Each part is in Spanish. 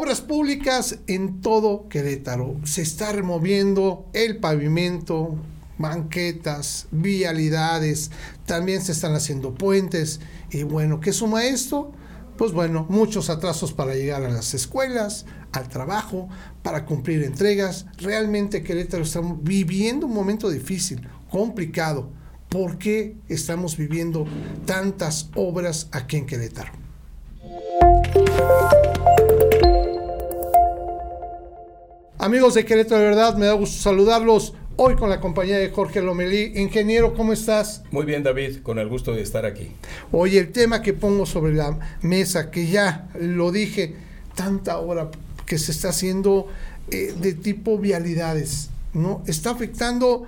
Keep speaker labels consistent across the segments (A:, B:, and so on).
A: Obras públicas en todo Querétaro. Se está removiendo el pavimento, banquetas, vialidades, también se están haciendo puentes. Y bueno, ¿qué suma esto? Pues bueno, muchos atrasos para llegar a las escuelas, al trabajo, para cumplir entregas. Realmente Querétaro está viviendo un momento difícil, complicado. ¿Por qué estamos viviendo tantas obras aquí en Querétaro? Amigos de Querétaro de verdad, me da gusto saludarlos hoy con la compañía de Jorge Lomelí. Ingeniero, ¿cómo estás?
B: Muy bien, David, con el gusto de estar aquí.
A: Oye, el tema que pongo sobre la mesa, que ya lo dije, tanta obra que se está haciendo eh, de tipo vialidades, ¿no? Está afectando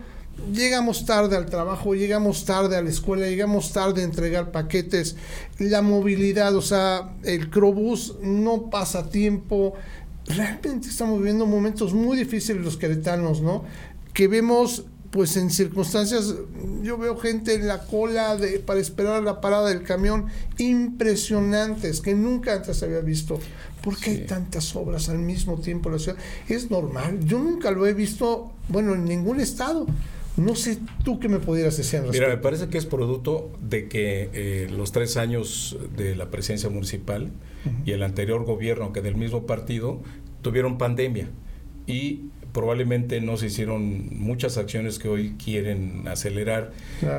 A: llegamos tarde al trabajo, llegamos tarde a la escuela, llegamos tarde a entregar paquetes, la movilidad, o sea, el Crobús no pasa tiempo. Realmente estamos viviendo momentos muy difíciles los queretanos, ¿no? Que vemos pues en circunstancias, yo veo gente en la cola de, para esperar la parada del camión impresionantes que nunca antes había visto. ¿Por qué hay tantas obras al mismo tiempo en la ciudad? Es normal, yo nunca lo he visto, bueno, en ningún estado. No sé tú qué me pudieras decir.
B: Mira, me parece que es producto de que eh, los tres años de la presidencia municipal y el anterior gobierno, que del mismo partido, tuvieron pandemia y probablemente no se hicieron muchas acciones que hoy quieren acelerar,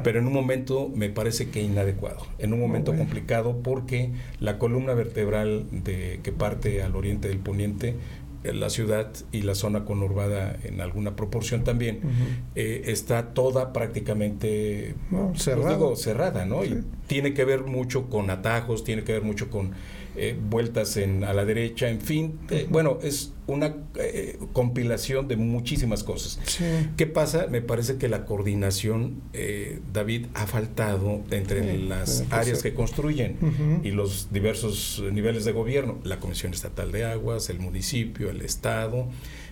B: pero en un momento me parece que inadecuado, en un momento complicado porque la columna vertebral de que parte al oriente del poniente la ciudad y la zona conurbada en alguna proporción también, eh, está toda prácticamente pues cerrada, ¿no? Y tiene que ver mucho con atajos, tiene que ver mucho con eh, vueltas en, a la derecha, en fin. Eh, bueno, es una eh, compilación de muchísimas cosas. ¿Qué pasa? Me parece que la coordinación, David, ha faltado entre las áreas que construyen y los diversos niveles de gobierno, la Comisión Estatal de Aguas, el municipio, el Estado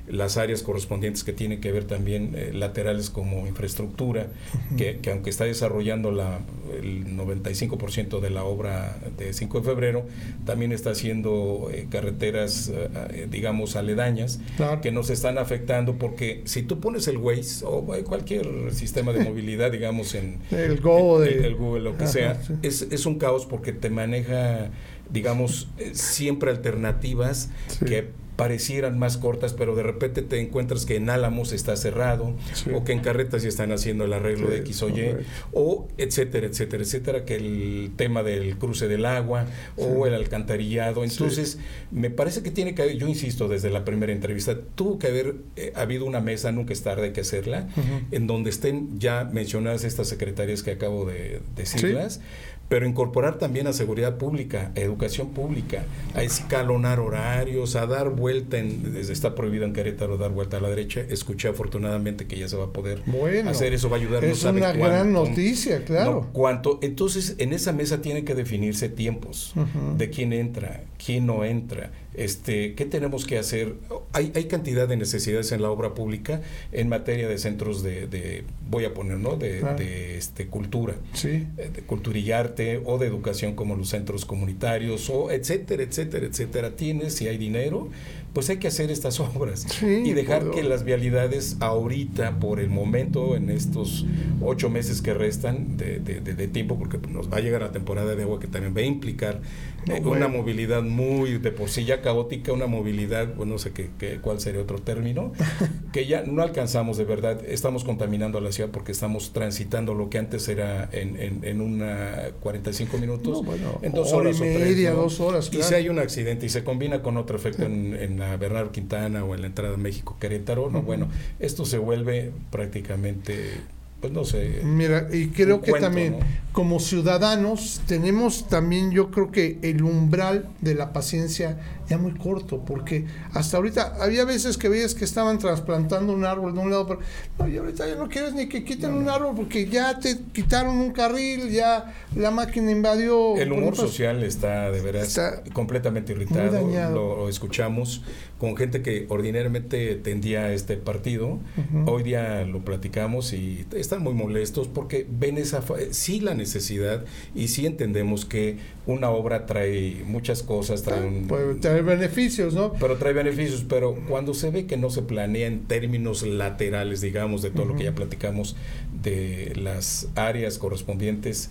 B: las áreas correspondientes que tienen que ver también eh, laterales como infraestructura, que, aunque está desarrollando la, el 95% de la obra de 5 de febrero, también está haciendo eh, carreteras, eh, digamos, aledañas, que nos están afectando porque si tú pones el Waze o cualquier sistema de movilidad, digamos, en
A: el Google,
B: el, Google lo que sea, es, es un caos porque te maneja digamos, siempre alternativas que parecieran más cortas, pero de repente te encuentras que en Álamos está cerrado, o que en Carretas ya están haciendo el arreglo de X o Y, o etcétera, etcétera, etcétera, que el tema del cruce del agua o el alcantarillado. Entonces, me parece que tiene que haber, yo insisto, desde la primera entrevista, tuvo que haber eh, habido una mesa, nunca es tarde, hay que hacerla, en donde estén ya mencionadas estas secretarias que acabo de decirlas pero incorporar también a seguridad pública, a educación pública, a escalonar horarios, a dar vuelta, en, desde está prohibido en Querétaro dar vuelta a la derecha, escuché afortunadamente que ya se va a poder hacer, eso va a ayudar.
A: Es una gran noticia, claro.
B: ¿Cuánto? Entonces, en esa mesa tienen que definirse tiempos de quién entra, quién no entra, este, ¿qué tenemos que hacer? Hay, hay cantidad de necesidades en la obra pública en materia de centros de, voy a poner, ¿no? De, de este, cultura,
A: sí.
B: Eh, de cultura y arte o de educación como los centros comunitarios o etcétera, etcétera, etcétera. Tienes, si hay dinero, pues hay que hacer estas obras y dejar que las vialidades ahorita, por el momento, en estos ocho meses que restan de, de, tiempo, porque nos va a llegar la temporada de agua que también va a implicar eh, una movilidad muy de por sí ya caótica, una movilidad, bueno, no sé qué, cuál sería otro término, que ya no alcanzamos de verdad, estamos contaminando la ciudad porque estamos transitando lo que antes era en, en, en una 45 minutos, en dos horas
A: y media, dos horas.
B: Y si hay un accidente y se combina con otro efecto en, en la Bernardo Quintana o en la entrada de México Querétaro, no, bueno, esto se vuelve prácticamente pues no sé.
A: Mira, y creo que también como ciudadanos tenemos también yo creo que el umbral de la paciencia ya muy corto, porque hasta ahorita había veces que veías que estaban trasplantando un árbol de un lado, pero no, y ahorita ya no quieres ni que quiten un árbol porque ya te quitaron un carril, ya la máquina invadió.
B: El humor social está de veras completamente irritado, lo, escuchamos con gente que ordinariamente tendía este partido, hoy día lo platicamos y están muy molestos porque ven esa, sí la necesidad y sí entendemos que una obra trae muchas cosas, trae un...
A: Puede trae beneficios, ¿no?
B: Pero trae beneficios, pero cuando se ve que no se planea en términos laterales, digamos, de todo lo que ya platicamos de las áreas correspondientes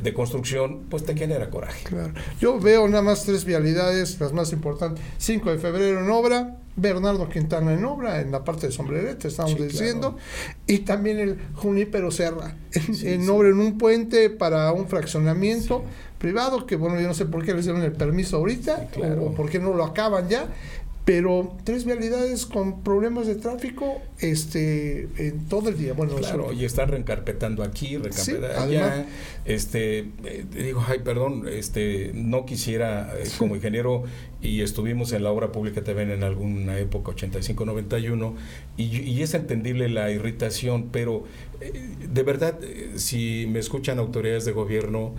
B: de construcción, pues te genera coraje.
A: Claro. Yo veo nada más tres vialidades, las más importantes. 5 de febrero en obra, Bernardo Quintana en obra, en la parte de sombrerete, estamos diciendo, y también el Junípero Serra, en, obra en un puente para un fraccionamiento privado, que bueno, yo no sé por qué le dieron el permiso ahorita, o por qué no lo acaban ya, pero tres vialidades con problemas de tráfico este en todo el día bueno
B: claro y están reencarpetando aquí reencarpetando allá. este eh, digo ay perdón este no quisiera eh, como ingeniero y estuvimos en la obra pública también en alguna época 85 91 y, y es entendible la irritación pero eh, de verdad si me escuchan autoridades de gobierno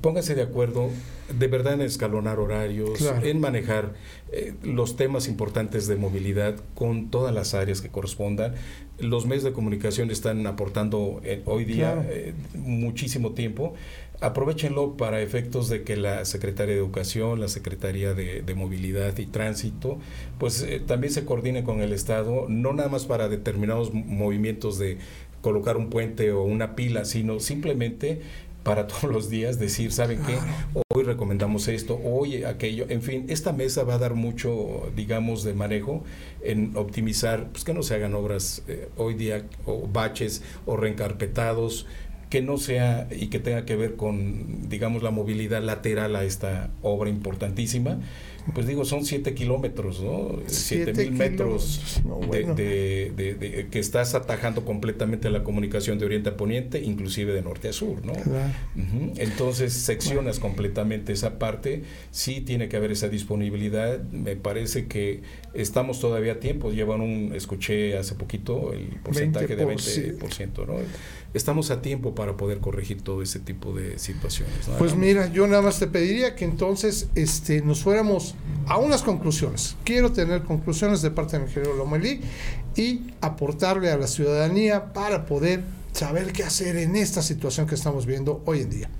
B: pónganse de acuerdo de verdad en escalonar horarios, en manejar eh, los temas importantes de movilidad con todas las áreas que correspondan. Los medios de comunicación están aportando eh, hoy día eh, muchísimo tiempo. Aprovechenlo para efectos de que la Secretaría de Educación, la Secretaría de, Movilidad y Tránsito, pues también se coordine con el Estado, no nada más para determinados movimientos de colocar un puente o una pila, sino simplemente para todos los días decir, ¿saben qué? Hoy recomendamos esto, hoy aquello. En fin, esta mesa va a dar mucho, digamos, de manejo en optimizar, pues que no se hagan obras eh, hoy día o baches o reencarpetados que no sea y que tenga que ver con, digamos, la movilidad lateral a esta obra importantísima pues digo, son 7 kilómetros, ¿no? 7 mil metros de, que estás atajando completamente la comunicación de oriente a poniente, inclusive de norte a sur, ¿no? Entonces, seccionas completamente esa parte, sí tiene que haber esa disponibilidad, me parece que estamos todavía a tiempo, llevan un, escuché hace poquito el porcentaje de 20%, ¿no? Estamos a tiempo para poder corregir todo ese tipo de situaciones.
A: Pues mira, yo nada más te pediría que entonces este, nos fuéramos a unas conclusiones. Quiero tener conclusiones de parte del ingeniero Lomelí y aportarle a la ciudadanía para poder saber qué hacer en esta situación que estamos viendo hoy en día.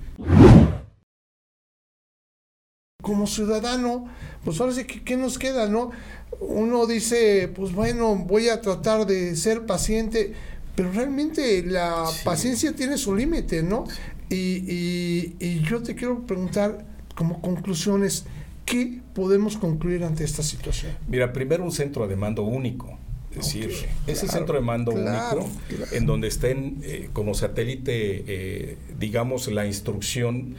A: Como ciudadano, pues ahora sí, ¿qué, nos queda, no? Uno dice, pues bueno, voy a tratar de ser paciente, pero realmente la paciencia tiene su límite, ¿no? Y, y yo te quiero preguntar, como conclusiones, ¿Qué podemos concluir ante esta situación?
B: Mira, primero un centro de mando único. Es decir, ese centro de mando único, en donde estén eh, como satélite, eh, digamos, la instrucción,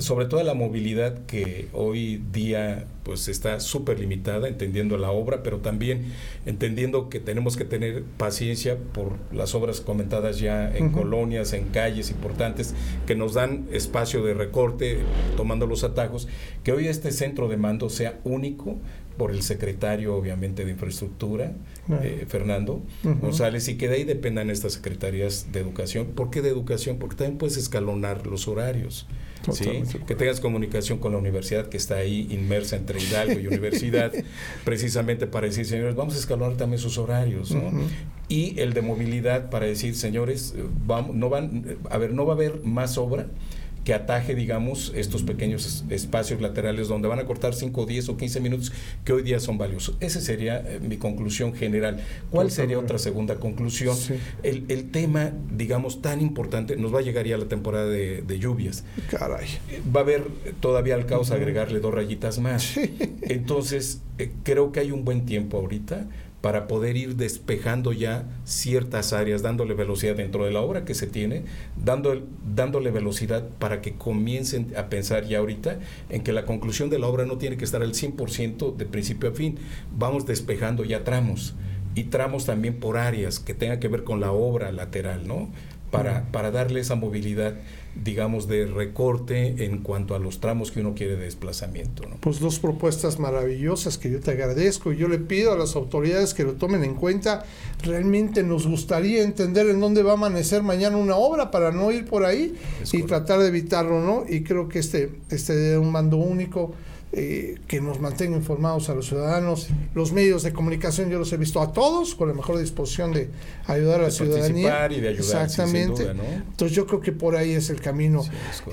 B: sobre todo la movilidad que hoy día pues está súper limitada, entendiendo la obra, pero también entendiendo que tenemos que tener paciencia por las obras comentadas ya en colonias, en calles importantes, que nos dan espacio de recorte, tomando los atajos, que hoy este centro de mando sea único por el secretario, obviamente, de Infraestructura, eh, Fernando González, y que de ahí dependan estas secretarías de educación. ¿Por qué de educación? Porque también puedes escalonar los horarios. ¿sí? Que tengas comunicación con la universidad que está ahí inmersa entre Hidalgo y universidad, precisamente para decir, señores, vamos a escalonar también sus horarios. Y el de movilidad para decir, señores, vamos, no van, a ver, no va a haber más obra que ataje, digamos, estos pequeños espacios laterales donde van a cortar 5, 10 o 15 minutos que hoy día son valiosos. Esa sería eh, mi conclusión general. ¿Cuál sería otra segunda conclusión? El, tema, digamos, tan importante, nos va a llegar ya la temporada de, lluvias.
A: Caray.
B: Va a haber todavía al caos agregarle dos rayitas más. Entonces, eh, creo que hay un buen tiempo ahorita para poder ir despejando ya ciertas áreas, dándole velocidad dentro de la obra que se tiene, dándole velocidad para que comiencen a pensar ya ahorita en que la conclusión de la obra no tiene que estar al 100% de principio a fin. Vamos despejando ya tramos y tramos también por áreas que tengan que ver con la obra lateral, ¿no? Para, para darle esa movilidad digamos, de recorte en cuanto a los tramos que uno quiere de desplazamiento.
A: Pues dos propuestas maravillosas que yo te agradezco y yo le pido a las autoridades que lo tomen en cuenta. Realmente nos gustaría entender en dónde va a amanecer mañana una obra para no ir por ahí y tratar de evitarlo, ¿no? Y creo que este, este de un mando único eh, que nos mantenga informados a los ciudadanos. Los medios de comunicación yo los he visto a todos con la mejor disposición de ayudar a la ciudadanía.
B: Y de ayudar,
A: Exactamente. Entonces yo creo que por ahí es el camino.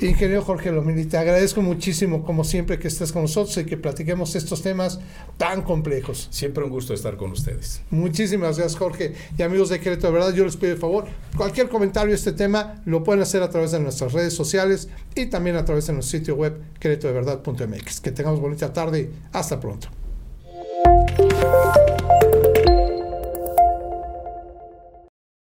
A: Ingeniero Jorge Lomini, te agradezco muchísimo como siempre que estés con nosotros y que platiquemos estos temas tan complejos.
B: Siempre un gusto estar con ustedes.
A: Muchísimas gracias Jorge. Y amigos de Querétaro de Verdad, yo les pido el favor, cualquier comentario de este tema lo pueden hacer a través de nuestras redes sociales y también a través de nuestro sitio web queretodeverdad.mx. Que tengamos bonita tarde. Hasta pronto.